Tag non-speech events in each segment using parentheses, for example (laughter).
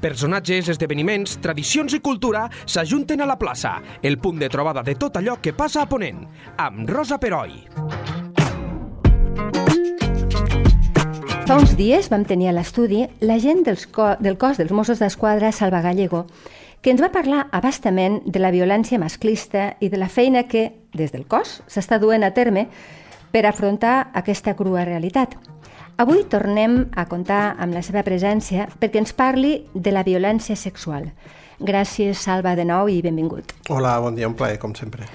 Personatges, esdeveniments, tradicions i cultura s'ajunten a la plaça, el punt de trobada de tot allò que passa a Ponent, amb Rosa Peroi. Fa uns dies vam tenir a l'estudi la gent dels co del cos dels Mossos d'Esquadra Salva Gallego, que ens va parlar abastament de la violència masclista i de la feina que, des del cos, s'està duent a terme per afrontar aquesta crua realitat. Avui tornem a comptar amb la seva presència perquè ens parli de la violència sexual. Gràcies, Salva, de nou i benvingut. Hola, bon dia, un plaer, com sempre.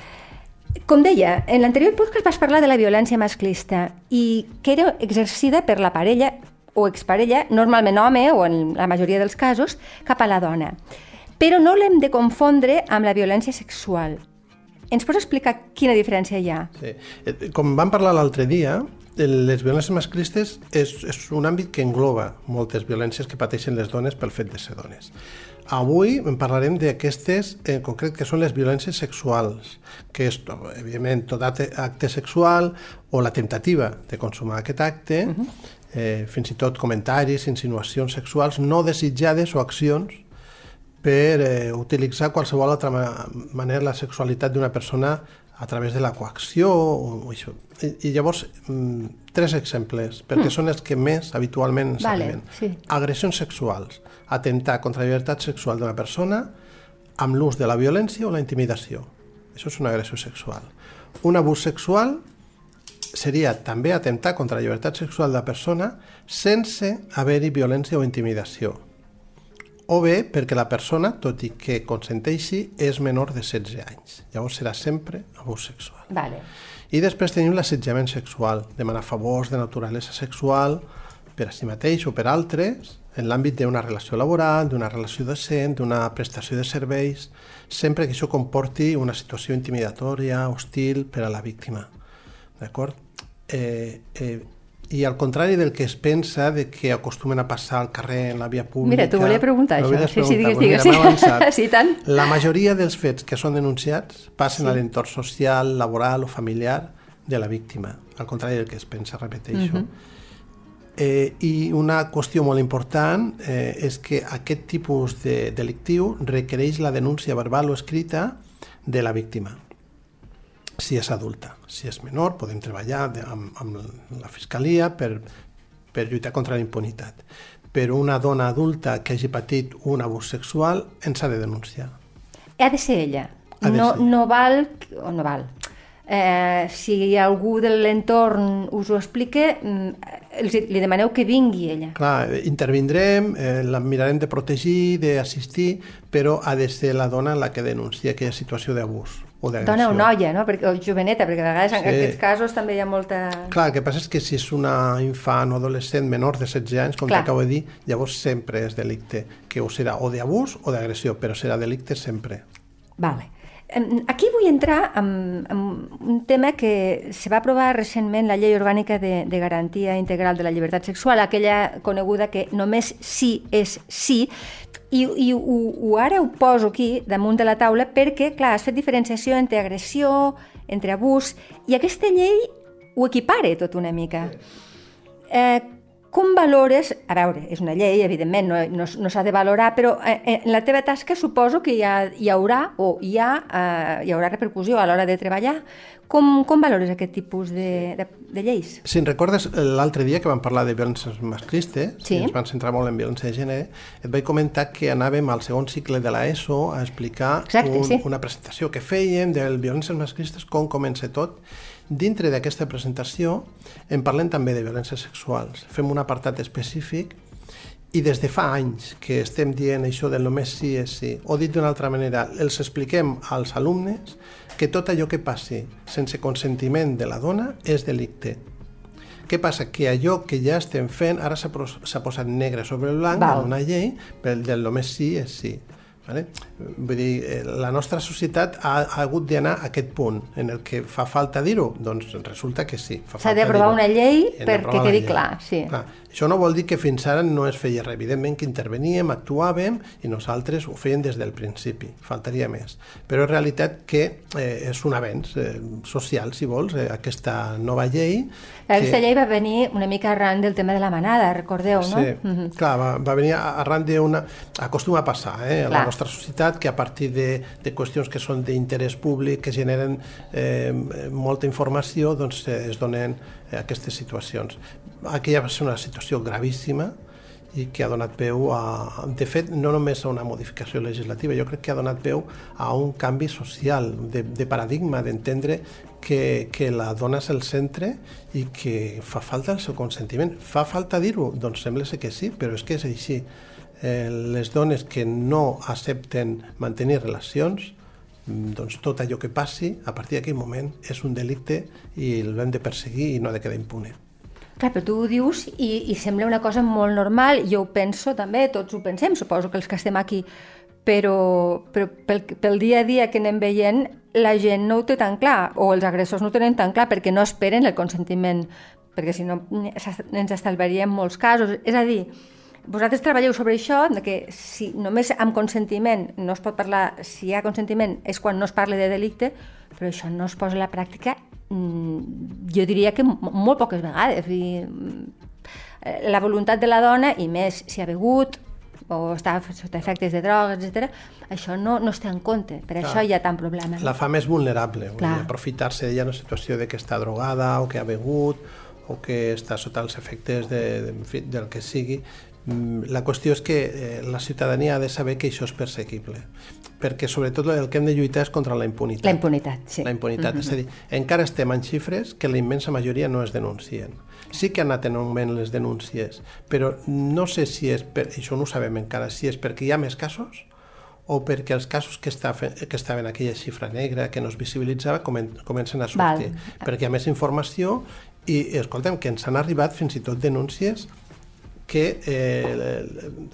Com deia, en l'anterior podcast vas parlar de la violència masclista i que era exercida per la parella o exparella, normalment home o en la majoria dels casos, cap a la dona. Però no l'hem de confondre amb la violència sexual. Ens pots explicar quina diferència hi ha? Sí. Eh, Com vam parlar l'altre dia, les violències masclistes és, és un àmbit que engloba moltes violències que pateixen les dones pel fet de ser dones. Avui en parlarem d'aquestes, en concret, que són les violències sexuals, que és, evidentment, tot acte, sexual o la temptativa de consumar aquest acte, uh -huh. eh, fins i tot comentaris, insinuacions sexuals no desitjades o accions per eh, utilitzar qualsevol altra ma manera la sexualitat d'una persona a través de la coacció o, o això. I, I llavors, mm, tres exemples, perquè mm. són els que més habitualment ens Vale, arriben. sí. Agressions sexuals, atemptar contra la llibertat sexual d'una persona amb l'ús de la violència o la intimidació. Això és una agressió sexual. Un abús sexual seria també atemptar contra la llibertat sexual de la persona sense haver-hi violència o intimidació o bé perquè la persona, tot i que consenteixi, és menor de 16 anys. Llavors serà sempre abús sexual. Vale. I després tenim l'assetjament sexual, demanar favors de naturalesa sexual per a si mateix o per altres, en l'àmbit d'una relació laboral, d'una relació decent, d'una prestació de serveis, sempre que això comporti una situació intimidatòria, hostil per a la víctima. D'acord? Eh, eh, i al contrari del que es pensa de que acostumen a passar al carrer, en la via pública... Mira, t'ho volia preguntar, això. Sí, sí, preguntar. digues, Doncs digues. mira, avançat. (laughs) Sí, tant. La majoria dels fets que són denunciats passen Sí. a l'entorn social, laboral o familiar de la víctima, al contrari del que es pensa, repeteixo. Mhm. eh, I una qüestió molt important eh, és que aquest tipus de delictiu requereix la denúncia verbal o escrita de la víctima si és adulta. Si és menor, podem treballar de, amb, amb la fiscalia per, per lluitar contra la impunitat. Però una dona adulta que hagi patit un abús sexual ens ha de denunciar. Ha de ser ella. Ha de no, ser. no val... O no val. Eh, si algú de l'entorn us ho explica, mm, li demaneu que vingui ella. Clar, intervindrem, eh, la mirarem de protegir, d'assistir, però ha de ser la dona la que denuncia aquella situació d'abús o d'agressió. Dona o noia, no? Perquè, o joveneta, perquè a vegades en Sí. aquests casos també hi ha molta... Clar, el que passa és que si és una infant o adolescent menor de 16 anys, com Clar. t'acabo de dir, llavors sempre és delicte, que o serà o d'abús o d'agressió, però serà delicte sempre. Vale. Aquí vull entrar en, en un tema que se va aprovar recentment la Llei Orgànica de, de Garantia Integral de la Llibertat Sexual, aquella coneguda que només sí és sí, i, i ho, ho ara ho poso aquí damunt de la taula perquè, clar, has fet diferenciació entre agressió, entre abús, i aquesta llei ho equipara tot una mica. Eh, com valores... A veure, és una llei, evidentment, no, no, no s'ha de valorar, però eh, en la teva tasca suposo que hi, ha, hi haurà o hi ha, eh, hi haurà repercussió a l'hora de treballar. Com, com valores aquest tipus de, de, de lleis? Si en recordes l'altre dia que vam parlar de violències masclistes, Sí. i ens vam centrar molt en violència de gènere, et vaig comentar que anàvem al segon cicle de l'ESO a explicar Exacte, un, sí. una presentació que fèiem de violències masclistes, com comença tot. Dintre d'aquesta presentació en parlem també de violències sexuals. Fem un apartat específic i des de fa anys que estem dient això del només sí és sí, o dit d'una altra manera, els expliquem als alumnes que tot allò que passi sense consentiment de la dona és delicte. Què passa? Que allò que ja estem fent ara s'ha posat negre sobre blanc Val. en una llei pel del només sí és sí. Vale? Vull dir, eh, la nostra societat ha, ha hagut d'anar a aquest punt en el que fa falta dir-ho? Doncs resulta que sí. S'ha d'aprovar una llei perquè quedi clar, sí. Clar. Això no vol dir que fins ara no es feia res. Evidentment que interveníem, actuàvem i nosaltres ho fèiem des del principi, faltaria més. Però és realitat que eh, és un avenç eh, social, si vols, eh, aquesta nova llei. Aquesta que... llei va venir una mica arran del tema de la manada, recordeu, no? Sí, mm -hmm. clar, va, va venir arran d'una... Acostuma a passar eh, a clar. la nostra societat que a partir de, de qüestions que són d'interès públic, que generen eh, molta informació, doncs eh, es donen eh, aquestes situacions aquella va ser una situació gravíssima i que ha donat peu a, de fet, no només a una modificació legislativa, jo crec que ha donat peu a un canvi social, de, de paradigma, d'entendre que, que la dona és el centre i que fa falta el seu consentiment. Fa falta dir-ho? Doncs sembla ser que sí, però és que és així. Eh, les dones que no accepten mantenir relacions, doncs tot allò que passi, a partir d'aquell moment, és un delicte i l'hem de perseguir i no ha de quedar impune. Clar, però tu ho dius i, i sembla una cosa molt normal, jo ho penso també, tots ho pensem, suposo que els que estem aquí, però, però pel, pel dia a dia que anem veient, la gent no ho té tan clar, o els agressors no ho tenen tan clar perquè no esperen el consentiment, perquè si no ens estalviaríem molts casos. És a dir, vosaltres treballeu sobre això, de que si només amb consentiment no es pot parlar, si hi ha consentiment és quan no es parla de delicte, però això no es posa a la pràctica jo diria que molt poques vegades. I, mm, la voluntat de la dona, i més si ha begut o està sota efectes de drogues, etc. això no, no es té en compte, per Clar. això hi ha tant problema. La fa més vulnerable, aprofitar-se d'ella en una situació de que està drogada o que ha begut o que està sota els efectes de, de, de, del que sigui, Mm, la qüestió és que eh, la ciutadania ha de saber que això és perseguible, perquè sobretot el que hem de lluitar és contra la impunitat. La impunitat, sí. La impunitat, mm -hmm. és a dir, encara estem en xifres que la immensa majoria no es denuncien. Sí que han anat en augment les denúncies, però no sé si és, per, això no ho sabem encara, si és perquè hi ha més casos o perquè els casos que, està, que estaven en aquella xifra negra que no es visibilitzava comen, comencen a sortir, Val. perquè hi ha més informació i, escolta'm, que ens han arribat fins i tot denúncies que eh,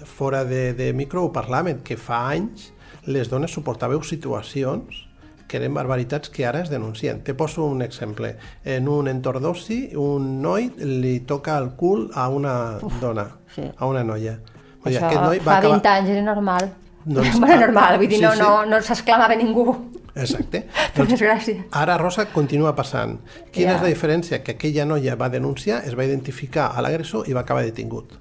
fora de, de micro ho parlàvem, que fa anys les dones suportàveu situacions que eren barbaritats que ara es denuncien. Te poso un exemple. En un entorn d'oci, un noi li toca el cul a una Uf, dona, sí. a una noia. Vull Això noi va fa 20 acabar... anys era normal. Doncs, bueno, (laughs) normal, vull dir, sí, no, sí. no, no s'exclamava ningú. Exacte. (laughs) doncs, desgràcia. Ara, Rosa, continua passant. Quina yeah. és la diferència? Que aquella noia va denunciar, es va identificar a l'agressor i va acabar detingut.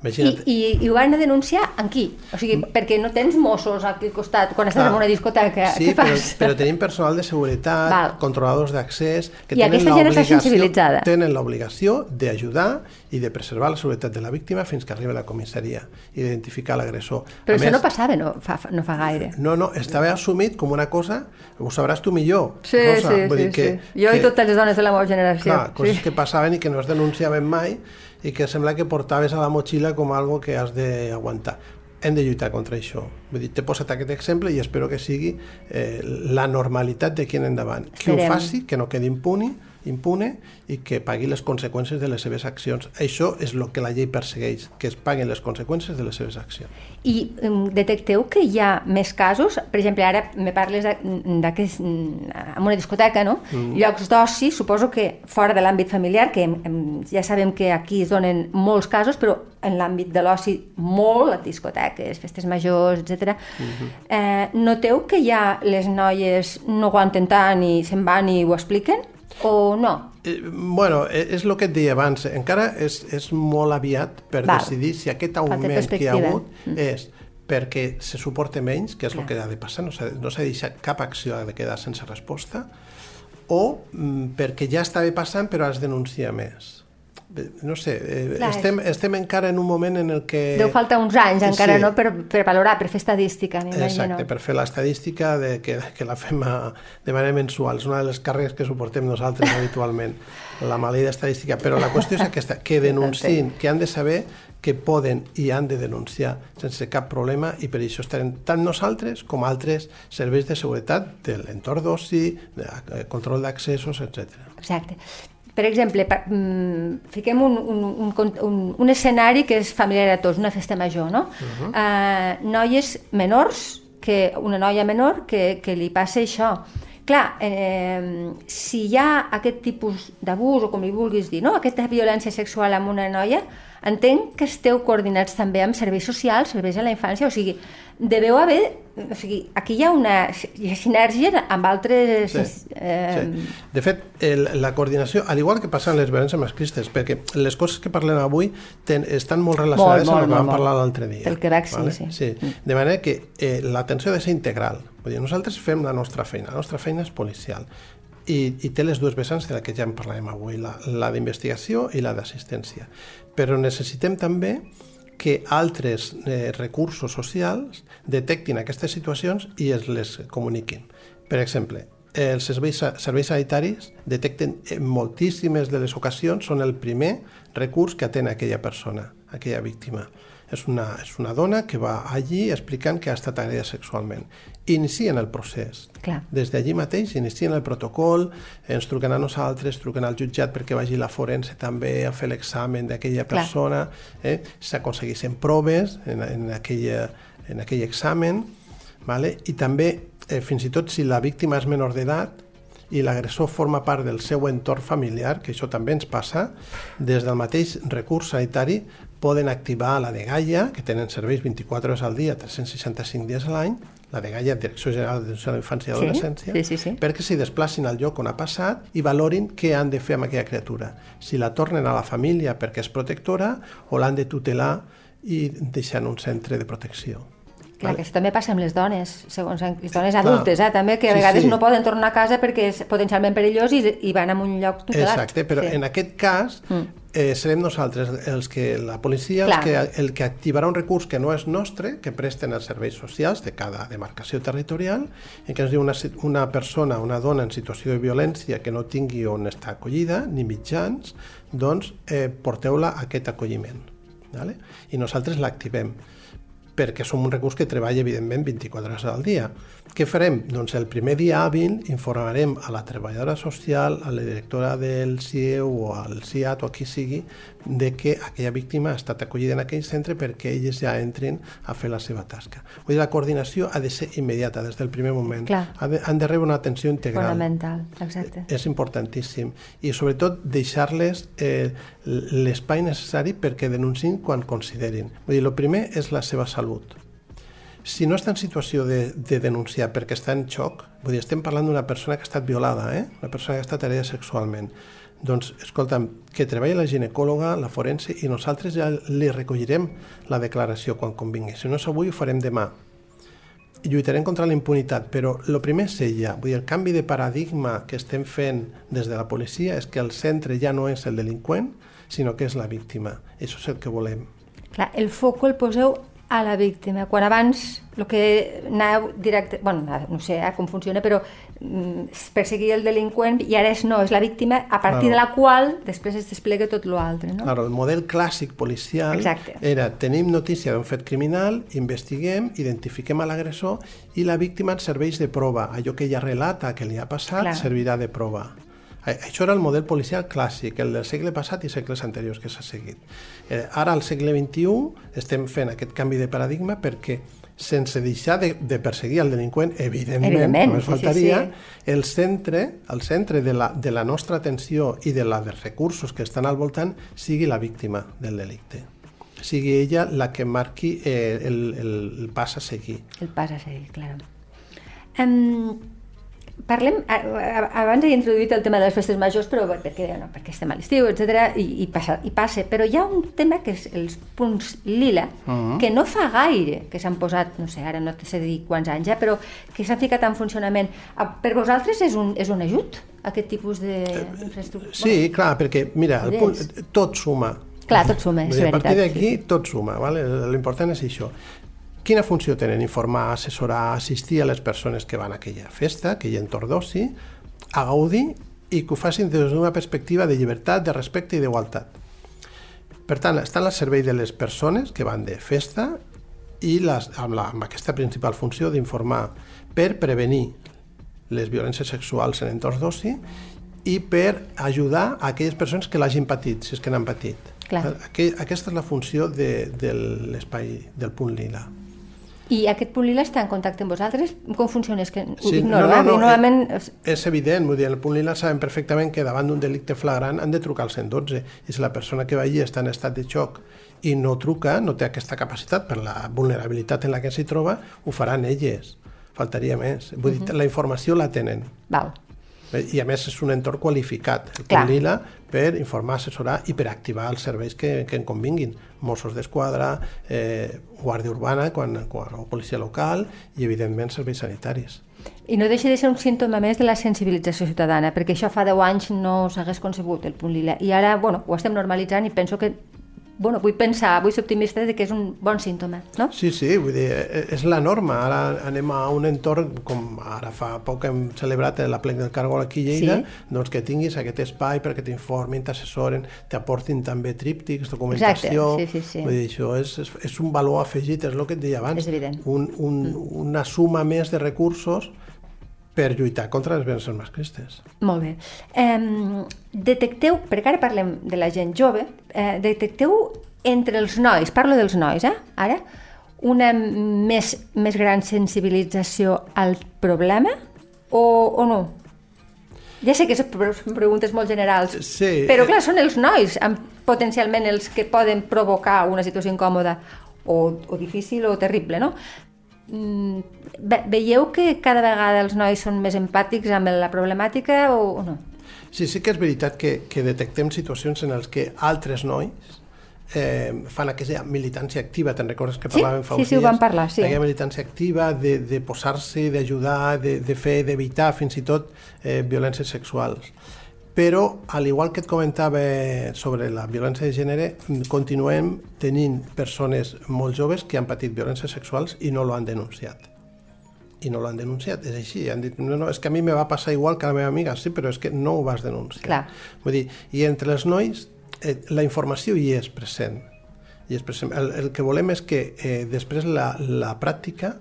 Imagina't. I, i, I ho van a denunciar en qui? O sigui, perquè no tens Mossos aquí al costat quan estàs ah, en una discoteca. Sí, Què fas? Però, però tenim personal de seguretat, Val. controladors d'accés, que I tenen l'obligació tenen l'obligació d'ajudar i de preservar la seguretat de la víctima fins que arriba a la comissaria i d'identificar l'agressor. Però a això més, no passava no fa, no fa gaire. No, no, estava assumit com una cosa, ho sabràs tu millor. Sí, Rosa, sí, Vull sí, dir que, sí. Jo que, i totes les dones de la meva generació. Clar, coses sí. que passaven i que no es denunciaven mai i que sembla que portaves a la motxilla com algo que has d'aguantar. Hem de lluitar contra això. Vull dir, t'he posat aquest exemple i espero que sigui eh, la normalitat de qui en endavant. Qui ho faci, que no quedi impuni, impune i que pagui les conseqüències de les seves accions. Això és el que la llei persegueix, que es paguen les conseqüències de les seves accions. I um, detecteu que hi ha més casos? Per exemple, ara me parles d'aquest en una discoteca, no? Mm. Llocs d'oci, suposo que fora de l'àmbit familiar, que ja sabem que aquí es donen molts casos, però en l'àmbit de l'oci molt, a discoteques, festes majors, etc. Mm -hmm. eh, noteu que ja les noies no aguanten tant i se'n van i ho expliquen? O no? Eh, bueno, eh, és el que et deia abans, encara és, és molt aviat per Val. decidir si aquest augment que hi ha hagut mm. és perquè se suporta menys, que és Clar. el que ha de passar, no s'ha no de deixat cap acció de quedar sense resposta, o mm, perquè ja estava passant però has denunciar més no sé, eh, Clar, estem, estem encara en un moment en el que... Deu faltar uns anys encara, sí. no?, per, per valorar, per fer estadística, m'imagino. Exacte, per fer l'estadística de, que, que la fem a, de manera mensual. És una de les càrregues que suportem nosaltres habitualment, (laughs) la maleïda estadística. Però la qüestió és aquesta, que denunciïn, que han de saber que poden i han de denunciar sense cap problema i per això estarem tant nosaltres com altres serveis de seguretat de l'entorn d'oci, de control d'accessos, etc. Exacte. Per exemple, per, mm, fiquem un, un, un, un, un escenari que és familiar a tots, una festa major, no? Uh -huh. uh, noies menors, que una noia menor que, que li passa això. Clar, eh, si hi ha aquest tipus d'abús, o com li vulguis dir, no? aquesta violència sexual amb una noia, entenc que esteu coordinats també amb serveis socials, serveis a la infància, o sigui, deveu haver... O sigui, aquí hi ha una hi ha sinergia amb altres... Sí, eh... sí. De fet, el, la coordinació, al igual que passa en les violències masclistes, perquè les coses que parlem avui ten, estan molt relacionades molt, molt, amb el que vam parlar l'altre dia. El Quebec, vale? sí, sí. sí. De manera que eh, l'atenció ha de ser integral. Vull dir, nosaltres fem la nostra feina, la nostra feina és policial i, i té les dues vessants de la que ja en parlarem avui, la, la d'investigació i la d'assistència. Però necessitem també que altres eh, recursos socials detectin aquestes situacions i es les comuniquin. Per exemple, els serveis, serveis sanitaris detecten en moltíssimes de les ocasions, són el primer recurs que atén aquella persona, aquella víctima. És una, és una dona que va allí explicant que ha estat agredida sexualment. Inicien el procés. Clar. Des d'allí mateix inicien el protocol, ens truquen a nosaltres, truquen al jutjat perquè vagi la forense també a fer l'examen d'aquella persona, eh? s'aconsegueixen proves en, en, aquella, en aquell examen, vale? i també, eh, fins i tot si la víctima és menor d'edat, i l'agressor forma part del seu entorn familiar, que això també ens passa, des del mateix recurs sanitari poden activar la de Gaia, que tenen serveis 24 hores al dia, 365 dies a l'any, la de Gaia, Direcció General de la Infància i Adolescència, sí, sí, sí, sí. perquè s'hi desplacin al lloc on ha passat i valorin què han de fer amb aquella criatura. Si la tornen a la família perquè és protectora o l'han de tutelar i deixar en un centre de protecció. Clar, que això també passa amb les dones, segons les dones adultes, eh, també, que a vegades sí, sí. no poden tornar a casa perquè és potencialment perillós i, i van a un lloc tutelat. Exacte, però sí. en aquest cas mm. eh, serem nosaltres els que, la policia, els que, el que activarà un recurs que no és nostre, que presten els serveis socials de cada demarcació territorial, en què ens diu una, una persona, una dona en situació de violència que no tingui on està acollida, ni mitjans, doncs eh, porteu-la a aquest acolliment. Vale? I nosaltres l'activem perquè som un recurs que treballa, evidentment, 24 hores al dia. Què farem? Doncs el primer dia hàbil informarem a la treballadora social, a la directora del CIE o al CIAT o a qui sigui, de que aquella víctima ha estat acollida en aquell centre perquè ells ja entrin a fer la seva tasca. Vull dir, la coordinació ha de ser immediata, des del primer moment. Clar. Ha de, han de rebre una atenció integral. Fonamental, exacte. És importantíssim. I sobretot deixar-les eh, l'espai necessari perquè denunciïn quan considerin. Vull dir, el primer és la seva salut si no està en situació de, de denunciar perquè està en xoc, vull dir, estem parlant d'una persona que ha estat violada, eh? una persona que ha estat herida sexualment, doncs, escolta'm, que treballi la ginecòloga, la forense, i nosaltres ja li recollirem la declaració quan convingui. Si no és avui, ho farem demà. Lluitarem contra la impunitat, però el primer és ella. Vull dir, el canvi de paradigma que estem fent des de la policia és que el centre ja no és el delinqüent, sinó que és la víctima. Això és el que volem. Clar, el foc el poseu a la víctima, quan abans el que aneu directe, bueno, no sé eh, com funciona, però mm, perseguir el delinqüent i ara és no, és la víctima a partir claro. de la qual després es desplega tot l'altre. No? Claro, el model clàssic policial Exacte. era tenim notícia d'un fet criminal, investiguem, identifiquem a l'agressor i la víctima ens serveix de prova. Allò que ella relata que li ha passat Clar. servirà de prova. Això era el model policial clàssic, el del segle passat i segles anteriors que s'ha seguit. Eh, ara, al segle XXI, estem fent aquest canvi de paradigma perquè sense deixar de, de perseguir el delinqüent, evidentment, evidentment només faltaria, sí, sí, sí. el centre, el centre de la, de la nostra atenció i de la dels recursos que estan al voltant sigui la víctima del delicte sigui ella la que marqui eh, el, el, el pas a seguir. El pas a seguir, clar. Um, Parlem, abans he introduït el tema de les festes majors, però perquè, no, perquè estem a l'estiu, etc i, i, passa, i passa. Però hi ha un tema que és els punts lila, uh -huh. que no fa gaire que s'han posat, no sé, ara no sé dir quants anys ja, però que s'han ficat en funcionament. Per vosaltres és un, és un ajut, aquest tipus d'infraestructura? Sí, bueno, clar, perquè, mira, el punt, tot suma. Clar, tot suma, és veritat. A partir d'aquí, sí. tot suma, vale? l'important és això. Quina funció tenen? Informar, assessorar, assistir a les persones que van a aquella festa, aquell entorn d'oci, a gaudir i que ho facin des d'una perspectiva de llibertat, de respecte i d'igualtat. Per tant, estan al servei de les persones que van de festa i les, amb, la, amb aquesta principal funció d'informar per prevenir les violències sexuals en entorns d'oci i per ajudar a aquelles persones que l'hagin patit, si és que n'han patit. Clar. Aqu aquesta és la funció de, de l'espai del punt lila. I aquest punt lila està en contacte amb vosaltres? Com funciona? És que ho Sí, ignoro, no, no, eh? no, Normalment... És evident, vull dir, el punt lila saben perfectament que davant d'un delicte flagrant han de trucar al 112 i si la persona que va allí està en estat de xoc i no truca, no té aquesta capacitat per la vulnerabilitat en la que s'hi troba, ho faran elles, faltaria més. Vull dir, la informació la tenen. Val. I a més és un entorn qualificat, el Clar. lila, per informar, assessorar i per activar els serveis que, que en convinguin. Mossos d'Esquadra, eh, Guàrdia Urbana quan, quan, o policia local i, evidentment, serveis sanitaris. I no deixa de ser un símptoma més de la sensibilització ciutadana, perquè això fa 10 anys no s'hagués concebut, el punt lila. I ara, bueno, ho estem normalitzant i penso que, bueno, vull pensar, vull ser optimista de que és un bon símptoma, no? Sí, sí, vull dir, eh, és la norma. Ara anem a un entorn, com ara fa poc hem celebrat la plec del Cargol aquí a Lleida, Sí. doncs que tinguis aquest espai perquè t'informin, t'assessoren, t'aportin també tríptics, documentació... Exacte, sí, sí, sí. Vull dir, això és, és, és un valor afegit, és el que et deia abans. És evident. Un, un, una suma més de recursos per lluitar contra les violències masclistes. Molt bé. Eh, detecteu, perquè ara parlem de la gent jove, eh, detecteu entre els nois, parlo dels nois, eh, ara, una més, més gran sensibilització al problema o, o no? Ja sé que són pre- són preguntes molt generals, Sí, però eh, clar, són els nois amb, potencialment els que poden provocar una situació incòmoda o, o difícil o terrible, no? Mm, ve, veieu que cada vegada els nois són més empàtics amb la problemàtica o, o no? Sí, sí que és veritat que, que detectem situacions en les que altres nois eh, fan aquesta militància activa, te'n recordes que Sí, parlàvem fa sí, uns sí, ho dies? vam parlar, sí. Aquella militància activa de, de posar-se, d'ajudar, de, de fer, d'evitar fins i tot eh, violències sexuals. Però, al igual que et comentava sobre la violència de gènere, continuem tenint persones molt joves que han patit violències sexuals i no lo han denunciat i no l'han denunciat, és així, han dit, no, no, és que a mi me va passar igual que a la meva amiga, sí, però és que no ho vas denunciar. Clar. Vull dir, i entre els nois eh, la informació hi és present. I és present. El, el que volem és que eh, després la, la pràctica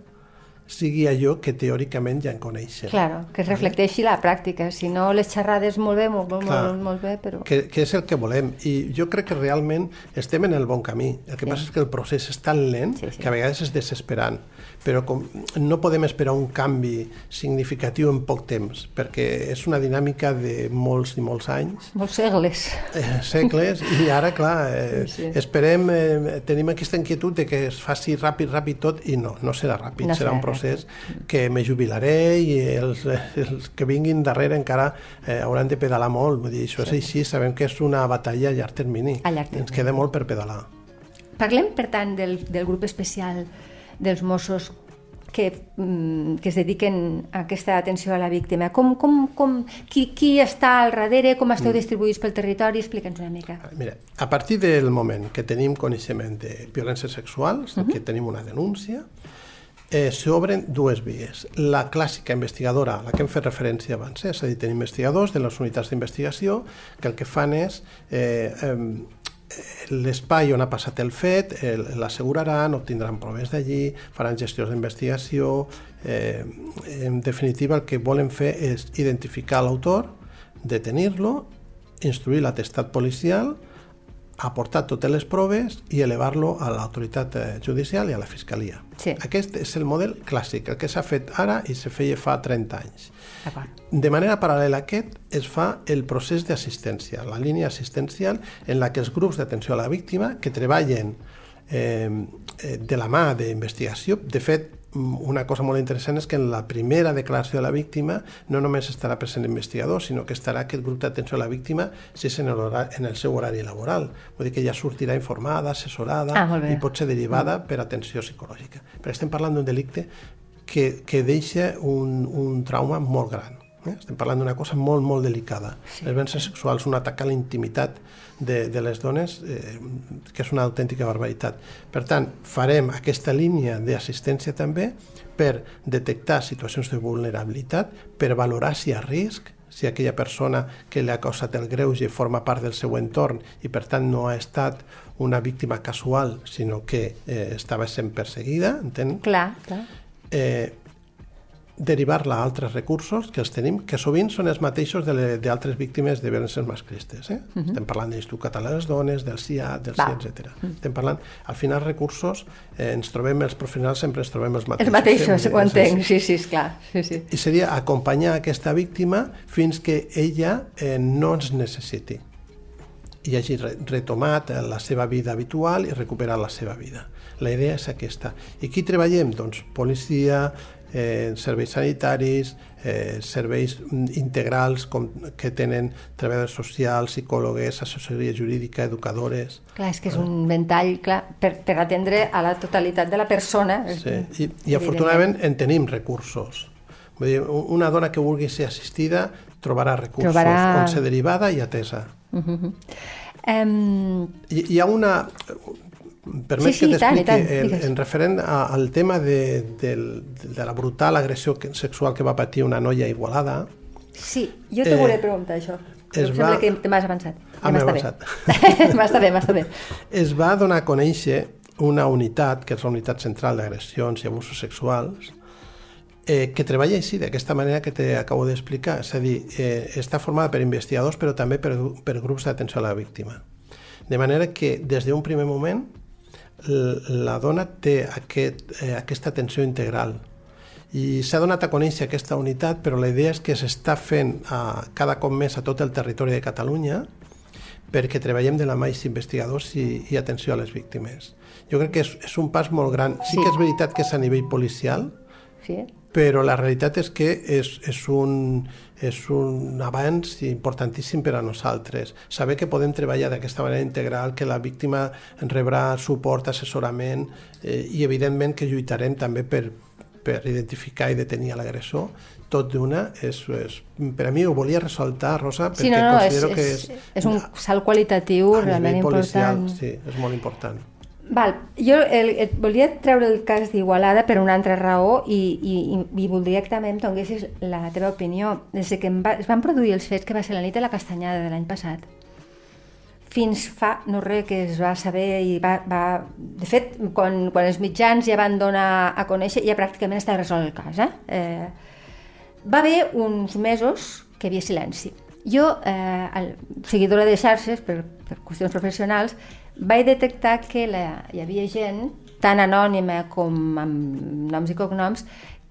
sigui allò que teòricament ja en coneixem. Claro, que es reflecteixi la pràctica, si no les xerrades molt bé, molt, molt, Clar. molt, molt bé, però... que, que és el que volem i jo crec que realment estem en el bon camí el que Sí. passa és que el procés és tan lent Sí, sí. que a vegades és desesperant però com no podem esperar un canvi significatiu en poc temps perquè és una dinàmica de molts i molts anys Molts segles. eh, segles i ara, clar, eh, Sí, sí. esperem, eh, tenim aquesta inquietud de que es faci ràpid, ràpid tot i no, no serà ràpid, No serà serà un procés que me jubilaré i els, els que vinguin darrere encara eh, hauran de pedalar molt, vull dir, això és així, sabem que és una batalla a llarg termini, A llarg termini. ens queda molt per pedalar. Parlem, per tant, del, del grup especial dels Mossos que, mm, que es dediquen a aquesta atenció a la víctima. Com, com, com, qui, qui està al darrere, com Mm. esteu distribuïts pel territori? Explica'ns una mica. Mira, a partir del moment que tenim coneixement de violències sexuals, uh -huh. que tenim una denúncia, eh, s'obren dues vies. La clàssica investigadora, a la que hem fet referència abans, eh? és a dir, tenim investigadors de les unitats d'investigació que el que fan és eh, eh, l'espai on ha passat el fet, l'asseguraran, obtindran proves d'allí, faran gestions d'investigació, eh, en definitiva el que volen fer és identificar l'autor, detenir-lo, instruir l'atestat policial, aportar totes les proves i elevar-lo a l'autoritat eh, judicial i a la fiscalia. Sí. Aquest és el model clàssic, el que s'ha fet ara i se feia fa 30 anys. De manera paral·lela a aquest es fa el procés d'assistència, la línia assistencial en la que els grups d'atenció a la víctima que treballen eh, eh, de la mà d'investigació, de fet, una cosa molt interessant és que en la primera declaració de la víctima no només estarà present l'investigador, sinó que estarà aquest grup d'atenció a la víctima si és en el, horari, en el seu horari laboral. Vull dir que ja sortirà informada, assessorada Ah, i pot ser derivada per atenció psicològica. Però estem parlant d'un delicte que, que deixa un, un trauma molt gran. Eh? Estem parlant d'una cosa molt, molt delicada. Sí. Les violències sexuals, un atac a la intimitat de, de les dones, eh, que és una autèntica barbaritat. Per tant, farem aquesta línia d'assistència també per detectar situacions de vulnerabilitat, per valorar si hi ha risc, si aquella persona que li ha causat el greuge forma part del seu entorn i per tant no ha estat una víctima casual, sinó que eh, estava sent perseguida, entén? Clar, clar. eh, derivar-la a altres recursos que els tenim, que sovint són els mateixos d'altres víctimes de violències masclistes. Eh? Uh -huh. Estem parlant de l'Institut Català de les Dones, del CIA, del CIA, etc. Uh -huh. Estem parlant, al final, recursos, eh, ens trobem, els professionals sempre ens trobem els mateixos. Els mateixos, ho entenc, sí, sí, esclar. Sí, sí. I seria acompanyar aquesta víctima fins que ella eh, no ens necessiti i hagi retomat la seva vida habitual i recuperat la seva vida. La idea és aquesta. I qui treballem? Doncs policia, eh, serveis sanitaris, eh, serveis integrals com que tenen treballadors socials, psicòlogues, assessoria jurídica, educadores... Clar, és que és un ventall clar, per, per atendre a la totalitat de la persona. Sí, i, i afortunadament en tenim recursos. Vull dir, una dona que vulgui ser assistida trobarà recursos trobarà... on ser derivada i atesa. Uh -huh. um... hi, hi ha una Permet sí, sí, que t'expliqui en, en referent a, al tema de, de, de la brutal agressió sexual que va patir una noia igualada. Sí, jo te eh, volia preguntar això. Es em va... sembla que m'has avançat. Ah, m'he avançat. (laughs) m'està bé, m'està bé. Es va donar a conèixer una unitat, que és la unitat central d'agressions i abusos sexuals, eh, que treballa així, d'aquesta manera que t'acabo d'explicar. És a dir, eh, està formada per investigadors, però també per, per grups d'atenció a la víctima. De manera que, des d'un primer moment, la dona té aquest, eh, aquesta atenció integral i s'ha donat a conèixer aquesta unitat, però la idea és que s'està fent a, cada cop més a tot el territori de Catalunya perquè treballem de la mà amb investigadors i, i atenció a les víctimes. Jo crec que és, és un pas molt gran. Sí, sí que és veritat que és a nivell policial, sí. Però la realitat és que és, és un, és un avanç importantíssim per a nosaltres. Saber que podem treballar d'aquesta manera integral, que la víctima rebrà suport, assessorament eh, i evidentment que lluitarem també per, per identificar i detenir l'agressor, tot d'una, és, és, per a mi ho volia ressaltar, Rosa, perquè sí, no, no, considero és, que és... És un salt qualitatiu realment important. Policial, sí, és molt important. Val. Jo el, el, volia treure el cas d'Igualada per una altra raó i, i, i voldria que també em donessis la teva opinió. Des que va, es van produir els fets que va ser la nit de la castanyada de l'any passat, fins fa no res que es va saber i va... va... De fet, quan, quan els mitjans ja van donar a conèixer, ja pràcticament està resolt el cas. Eh? Eh, va haver uns mesos que hi havia silenci. Jo, eh, seguidora de xarxes, per, per qüestions professionals, vaig detectar que la, hi havia gent, tan anònima com amb noms i cognoms,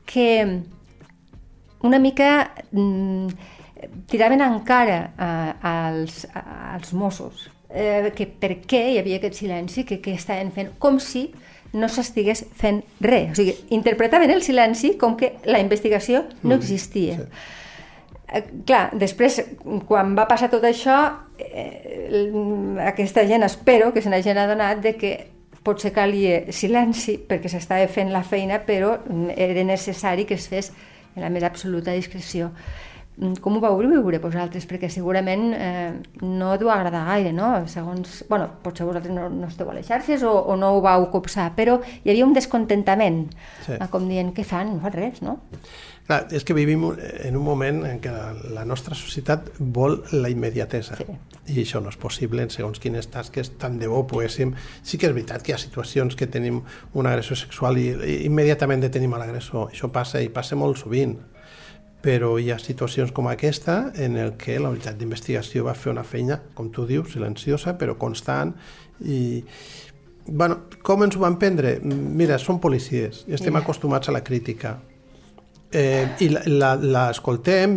que una mica mm, tiraven encara eh, als, als Mossos eh, que per què hi havia aquest silenci, que, que estaven fent, com si no s'estigués fent res. O sigui, interpretaven el silenci com que la investigació no mm, existia. Mm, sí. Eh, clar, després, quan va passar tot això, aquesta gent, espero que se n'hagi adonat de que potser calia silenci perquè s'estava fent la feina, però era necessari que es fes en la més absoluta discreció. Mm, com ho vau viure vosaltres? Perquè segurament eh, no deu agradar gaire, no? Segons, bueno, potser vosaltres no, no esteu a les xarxes o, o no ho vau copsar, però hi havia un descontentament, sí. com dient, què fan? No res, no? Clar, és que vivim en un moment en què la nostra societat vol la immediatesa sí. i això no és possible en segons quines tasques tant de bo poguéssim. Sí que és veritat que hi ha situacions que tenim una agressió sexual i, i immediatament detenim l'agressor. Això passa i passa molt sovint però hi ha situacions com aquesta en el que la unitat d'investigació va fer una feina, com tu dius, silenciosa però constant i bueno, com ens ho van prendre? Mira, som policies i estem yeah. acostumats a la crítica Eh, I l'escoltem,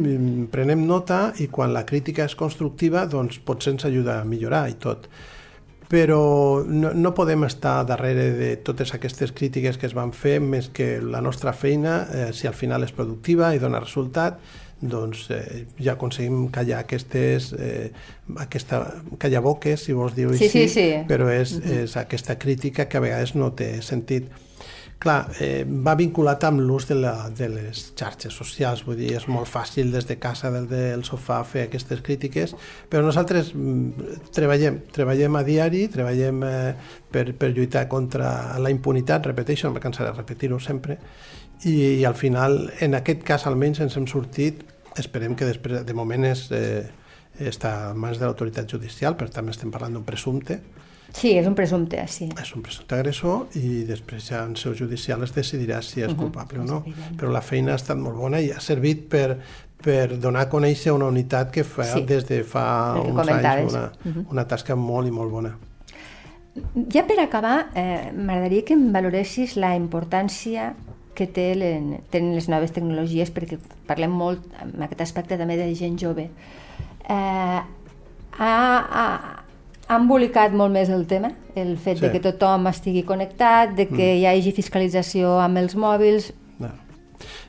prenem nota i quan la crítica és constructiva doncs potser ens ajuda a millorar i tot. Però no, no podem estar darrere de totes aquestes crítiques que es van fer més que la nostra feina, eh, si al final és productiva i dona resultat, doncs eh, ja aconseguim callar aquestes eh, aquesta, callar boques, si vols dir-ho sí, així, sí, sí. però és, és aquesta crítica que a vegades no té sentit clar, eh, va vinculat amb l'ús de, la, de les xarxes socials, vull dir, és molt fàcil des de casa, des del sofà, fer aquestes crítiques, però nosaltres mm, treballem, treballem a diari, treballem eh, per, per lluitar contra la impunitat, repeteixo, no me cansaré de repetir-ho sempre, i, i al final, en aquest cas almenys ens hem sortit, esperem que després, de moment és, eh, està a mans de l'autoritat judicial, per tant estem parlant d'un presumpte, Sí, és un presumpte, sí. És un presumpte agressor i després ja en seu judicial es decidirà si és uh -huh. culpable o no. Però la feina ha estat molt bona i ha servit per, per donar a conèixer una unitat que fa sí. des de fa uns anys una, uh -huh. una tasca molt i molt bona. Ja per acabar, eh, m'agradaria que em valoressis la importància que té les, tenen les noves tecnologies, perquè parlem molt en aquest aspecte també de gent jove. Eh, ha, ha, ha embolicat molt més el tema, el fet sí. de que tothom estigui connectat, de que mm. hi hagi fiscalització amb els mòbils... No.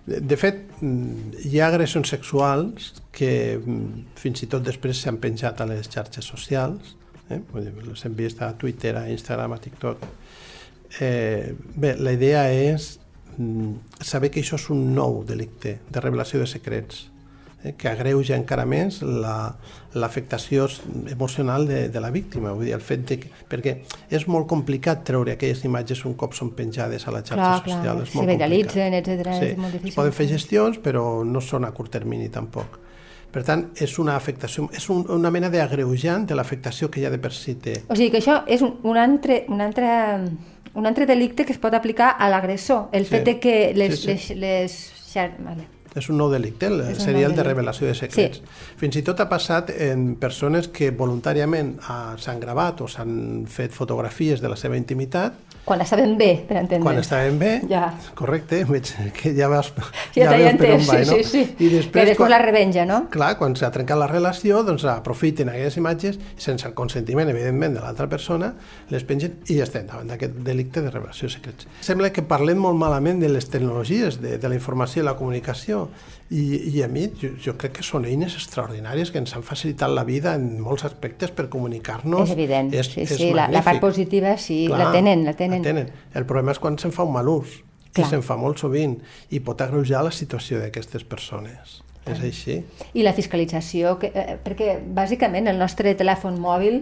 De, de fet, hi ha agressions sexuals que mm, fins i tot després s'han penjat a les xarxes socials, eh? les hem vist a Twitter, a Instagram, a TikTok. Eh, bé, la idea és mm, saber que això és un nou delicte de revelació de secrets eh, que agreuja encara més l'afectació la, emocional de, de la víctima. Vull dir, el fet de que, perquè és molt complicat treure aquelles imatges un cop són penjades a la xarxa clar, social. Clar, és molt si viralitzen, etc. Sí. És molt difícil. Es poden fer gestions, però no són a curt termini tampoc. Per tant, és una afectació, és un, una mena d'agreujant de l'afectació que ja de per si té. O sigui que això és un, un, altre, un, altre, un altre delicte que es pot aplicar a l'agressor. El sí. fet de que les... Sí, sí. les, les vale és un nou delicte, el, seria el de revelació de secrets. Sí. Fins i tot ha passat en persones que voluntàriament s'han gravat o s'han fet fotografies de la seva intimitat quan estaven bé, per entendre. Quan estaven bé, ja. correcte, veig que ja vas, (laughs) ja, ja veus per on va, sí, no? Sí, sí. I després quan, la revenja, no? Clar, quan s'ha trencat la relació, doncs aprofiten aquelles imatges, sense el consentiment, evidentment, de l'altra persona, les pengen i ja estem davant d'aquest delicte de revelació de secrets. Sembla que parlem molt malament de les tecnologies, de, de la informació i la comunicació, i, i a mi jo, jo crec que són eines extraordinàries que ens han facilitat la vida en molts aspectes per comunicar-nos. És evident, és, sí, és sí, la, la part positiva sí, Clar, la tenen, la tenen. La tenen. El problema és quan se'n fa un mal ús, Clar. i se'n fa molt sovint, i pot agreujar la situació d'aquestes persones. Clar. És així. I la fiscalització, que, eh, perquè bàsicament el nostre telèfon mòbil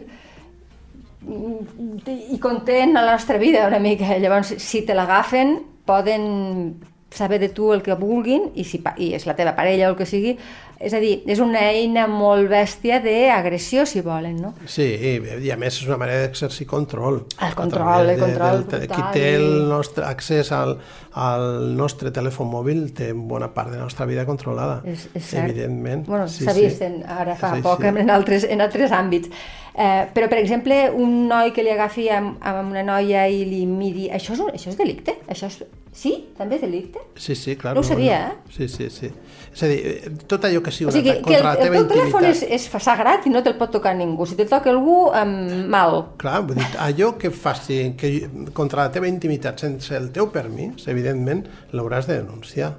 mm, i content a la nostra vida una mica. Llavors, si te l'agafen, poden saber de tu el que vulguin i, si, i és la teva parella o el que sigui, és a dir, és una eina molt bèstia d'agressió, si volen, no? Sí, i, i a més és una manera d'exercir control. El control, el control de, de, Qui té el nostre accés al, al nostre telèfon mòbil té bona part de la nostra vida controlada, és, és cert. evidentment. Bueno, s'ha sí, vist en, ara fa sí, poc sí. en, altres, en altres àmbits. Eh, però, per exemple, un noi que li agafi amb, amb una noia i li miri... Això és, un, això és delicte? Això és... Sí? També és delicte? Sí, sí, clar. No ho sabia, eh? Sí, sí, sí. És a dir, eh, tot allò que sigui o sigui, contra el, la teva intimitat... El telèfon és, és sagrat i no te'l pot tocar ningú. Si te'l toca algú, um, mal. Clar, vull dir, allò que faci que, contra la teva intimitat sense el teu permís, evidentment, l'hauràs de denunciar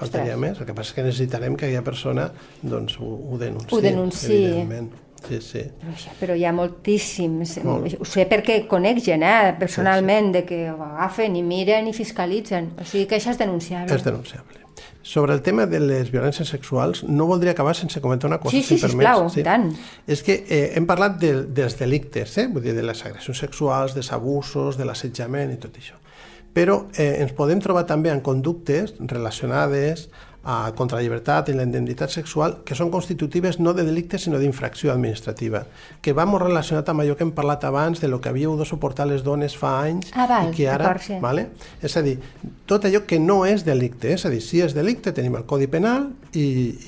faltaria Ostres. més. El que passa és que necessitarem que aquella persona doncs, ho, ho denunciï. Ho denunciï. Evidentment. Sí, sí. Però, però hi ha moltíssims. Molt. Ho sé perquè conec gent, eh, personalment, sí, sí. de que ho agafen i miren i fiscalitzen. O sigui que això és denunciable. És denunciable. Sobre el tema de les violències sexuals, no voldria acabar sense comentar una cosa, sí, sí, si permets. Sí, tant. És que eh, hem parlat de, dels delictes, eh? vull dir, de les agressions sexuals, dels abusos, de l'assetjament i tot això. Però eh, ens podem trobar també en conductes relacionades a, contra la llibertat i la indemnitat sexual que són constitutives no de delicte sinó d'infracció administrativa, que va molt relacionat amb allò que hem parlat abans de lo que havíeu de suportar les dones fa anys ah, val, i que ara... Sí. Vale? És a dir, tot allò que no és delicte, és a dir, si és delicte tenim el Codi Penal i,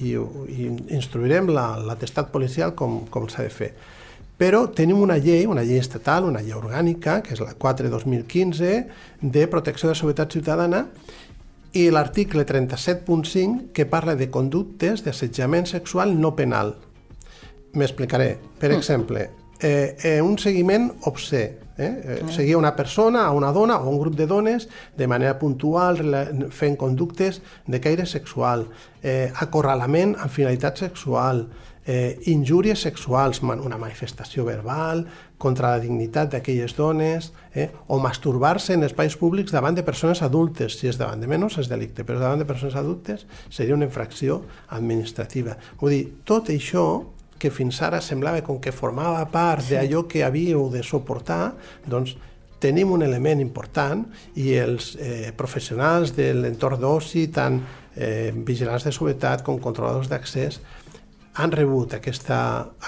i, i instruirem l'atestat la, policial com, com s'ha de fer però tenim una llei, una llei estatal, una llei orgànica, que és la 4-2015, de protecció de la seguretat ciutadana, i l'article 37.5 que parla de conductes d'assetjament sexual no penal. M'explicaré. Per mm. exemple, eh, eh, un seguiment obscè. Eh? eh mm. Seguir una persona, a una dona o un grup de dones de manera puntual, fent conductes de caire sexual, eh, acorralament amb finalitat sexual, eh, injúries sexuals, una manifestació verbal contra la dignitat d'aquelles dones, eh, o masturbar-se en espais públics davant de persones adultes. Si és davant de menors és delicte, però davant de persones adultes seria una infracció administrativa. Vull dir, tot això que fins ara semblava com que formava part sí. d'allò que havíeu de suportar, doncs tenim un element important i els eh, professionals de l'entorn d'oci, tant eh, vigilants de seguretat com controladors d'accés, han rebut aquesta,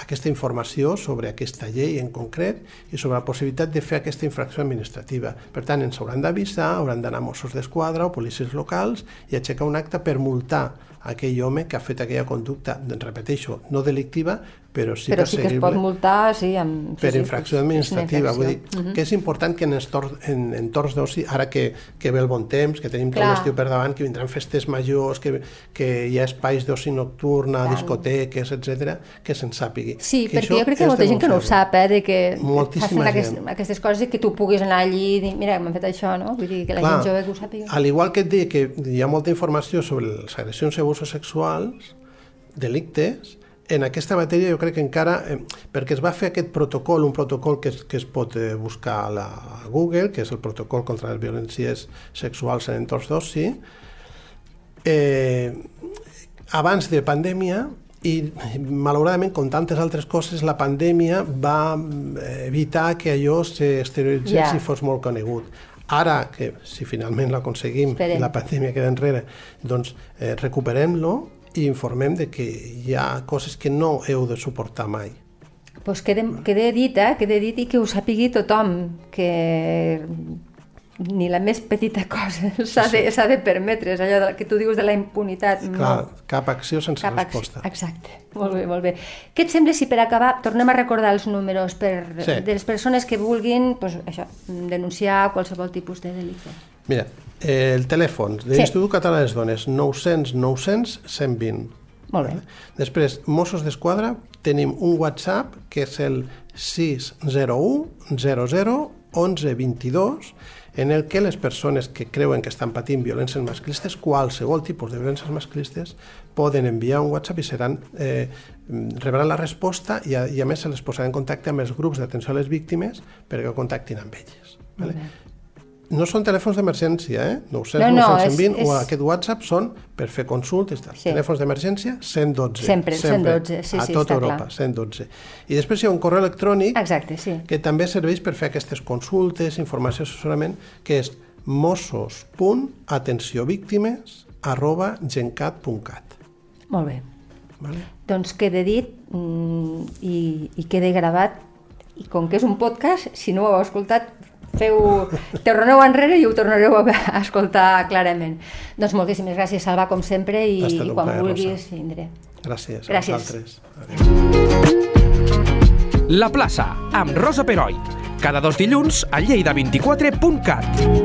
aquesta informació sobre aquesta llei en concret i sobre la possibilitat de fer aquesta infracció administrativa. Per tant, ens hauran d'avisar, hauran d'anar Mossos d'Esquadra o policies locals i aixecar un acte per multar aquell home que ha fet aquella conducta, repeteixo, no delictiva, però sí però sí que es pot multar sí, amb, per sí, infracció administrativa. Vull dir uh -huh. que és important que en, estor, en entorns d'oci, ara que, que ve el bon temps, que tenim Clar. tot l'estiu per davant, que vindran festes majors, que, que hi ha espais d'oci nocturna, Clar. discoteques, etc, que se'n sàpigui. Sí, que perquè jo crec que molta gent que no ho sap, eh, de que Moltíssima facin aquest, aquestes coses i que tu puguis anar allí i dir, mira, m'han fet això, no? Vull dir, que la Clar, gent jove que ho sàpiga. Al igual que et dic que hi ha molta informació sobre les agressions i abusos sexuals, delictes, en aquesta matèria jo crec que encara, eh, perquè es va fer aquest protocol, un protocol que es, que es pot eh, buscar a, la, a Google, que és el protocol contra les violències sexuals en entorns d'oci, eh, abans de pandèmia, i malauradament, com tantes altres coses, la pandèmia va eh, evitar que allò s'exterioritzés yeah. i fos molt conegut. Ara, que si finalment l'aconseguim, la pandèmia queda enrere, doncs eh, recuperem-lo i informem de que hi ha coses que no heu de suportar mai. Pues quede, quede dit, eh? quede dit i que ho sàpigui tothom, que ni la més petita cosa (laughs) s'ha de, sí. de permetre, és allò que tu dius de la impunitat. Clar, no. cap acció sense cap resposta. Acció. Exacte, molt bé, molt bé. Què et sembla si per acabar tornem a recordar els números per, sí. de les persones que vulguin pues, això, denunciar qualsevol tipus de delicte? Mira, eh, el telèfon de l'Institut sí. Català de les Dones, 900 900 120. Molt bé. Després, Mossos d'Esquadra, tenim un WhatsApp que és el 601 00 11 22 en el que les persones que creuen que estan patint violències masclistes, qualsevol tipus de violències masclistes, poden enviar un WhatsApp i seran, eh, rebran la resposta i a, i a més se les posarà en contacte amb els grups d'atenció a les víctimes perquè contactin amb elles. Vale? No són telèfons d'emergència, eh? 900, no, no, 920 és, és... o aquest WhatsApp són per fer consultes. Sí. Telèfons d'emergència, 112. Sempre, sempre 112, sí, a sí, tota Europa, clar. 112. I després hi ha un correu electrònic Exacte, sí. que també serveix per fer aquestes consultes, informació, assessorament, que és mossos.atenciovíctimes arroba gencat.cat. Molt bé. Vale? Doncs quede dit mm, i, i quede gravat i com que és un podcast, si no ho heu escoltat, feu, torneu enrere i ho tornareu a escoltar clarament. Doncs moltíssimes gràcies, Salva, com sempre, i, i quan plaer, vulguis vindré. Gràcies, gràcies. a vosaltres. La plaça, amb Rosa Peroi. Cada dos dilluns a lleida24.cat.